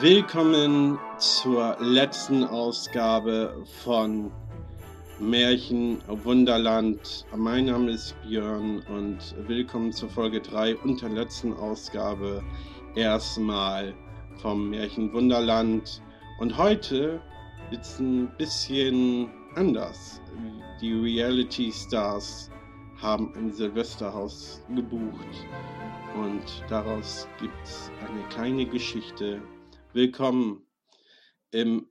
Willkommen zur letzten Ausgabe von Märchen Wunderland. Mein Name ist Björn und willkommen zur Folge 3 und der letzten Ausgabe erstmal vom Märchen Wunderland. Und heute ist es ein bisschen anders. Die Reality Stars haben ein Silvesterhaus gebucht und daraus gibt es eine kleine Geschichte. Willkommen im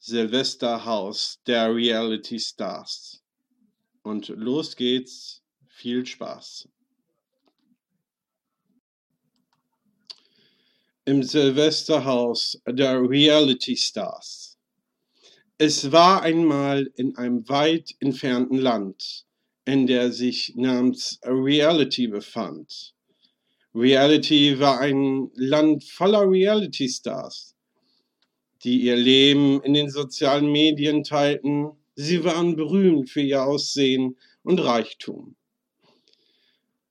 Silvesterhaus der Reality Stars. Und los geht's. Viel Spaß. Im Silvesterhaus der Reality Stars. Es war einmal in einem weit entfernten Land, in der sich namens Reality befand. Reality war ein Land voller Reality Stars die ihr Leben in den sozialen Medien teilten. Sie waren berühmt für ihr Aussehen und Reichtum.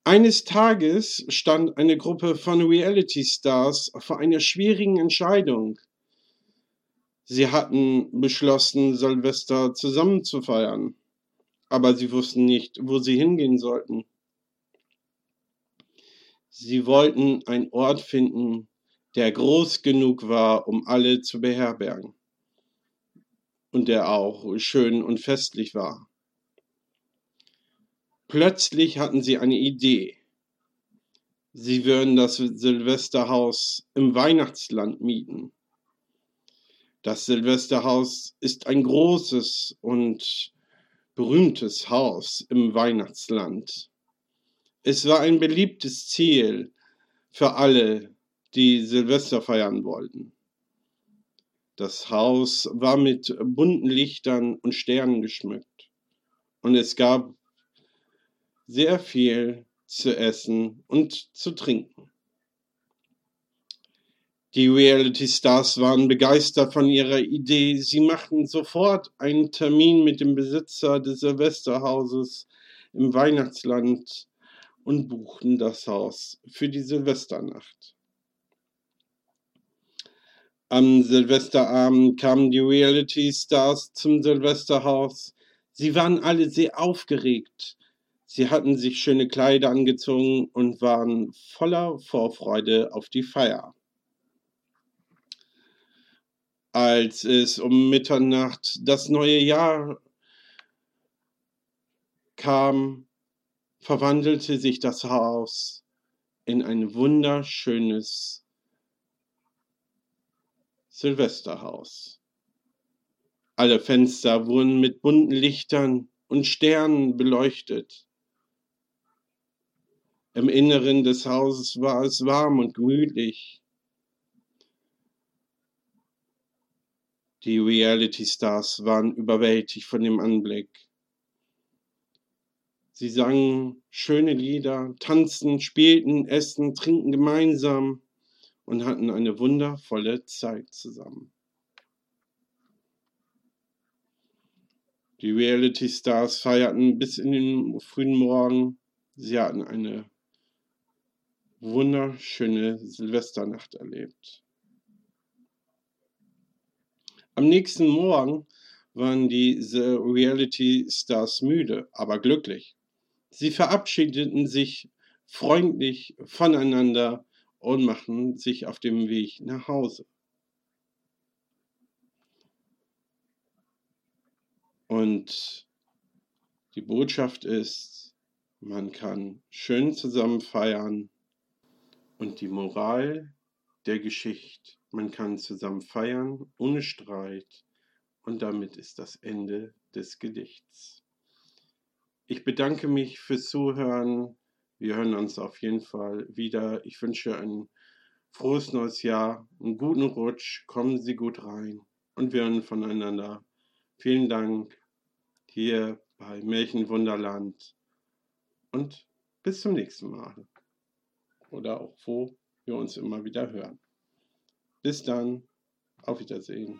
Eines Tages stand eine Gruppe von Reality Stars vor einer schwierigen Entscheidung. Sie hatten beschlossen, Silvester zusammen zu feiern, aber sie wussten nicht, wo sie hingehen sollten. Sie wollten einen Ort finden, der groß genug war, um alle zu beherbergen und der auch schön und festlich war. Plötzlich hatten sie eine Idee. Sie würden das Silvesterhaus im Weihnachtsland mieten. Das Silvesterhaus ist ein großes und berühmtes Haus im Weihnachtsland. Es war ein beliebtes Ziel für alle, die Silvester feiern wollten. Das Haus war mit bunten Lichtern und Sternen geschmückt und es gab sehr viel zu essen und zu trinken. Die Reality Stars waren begeistert von ihrer Idee. Sie machten sofort einen Termin mit dem Besitzer des Silvesterhauses im Weihnachtsland und buchten das Haus für die Silvesternacht. Am Silvesterabend kamen die Reality Stars zum Silvesterhaus. Sie waren alle sehr aufgeregt. Sie hatten sich schöne Kleider angezogen und waren voller Vorfreude auf die Feier. Als es um Mitternacht das neue Jahr kam, verwandelte sich das Haus in ein wunderschönes Silvesterhaus. Alle Fenster wurden mit bunten Lichtern und Sternen beleuchtet. Im Inneren des Hauses war es warm und gemütlich. Die Reality Stars waren überwältigt von dem Anblick. Sie sangen schöne Lieder, tanzten, spielten, essen, trinken gemeinsam und hatten eine wundervolle Zeit zusammen. Die Reality Stars feierten bis in den frühen Morgen. Sie hatten eine wunderschöne Silvesternacht erlebt. Am nächsten Morgen waren die Reality Stars müde, aber glücklich. Sie verabschiedeten sich freundlich voneinander und machen sich auf dem Weg nach Hause. Und die Botschaft ist, man kann schön zusammen feiern und die Moral der Geschichte, man kann zusammen feiern ohne Streit und damit ist das Ende des Gedichts. Ich bedanke mich fürs Zuhören. Wir hören uns auf jeden Fall wieder. Ich wünsche ein frohes neues Jahr, einen guten Rutsch, kommen Sie gut rein und wir hören voneinander. Vielen Dank hier bei Märchenwunderland und bis zum nächsten Mal. Oder auch wo wir uns immer wieder hören. Bis dann, auf Wiedersehen.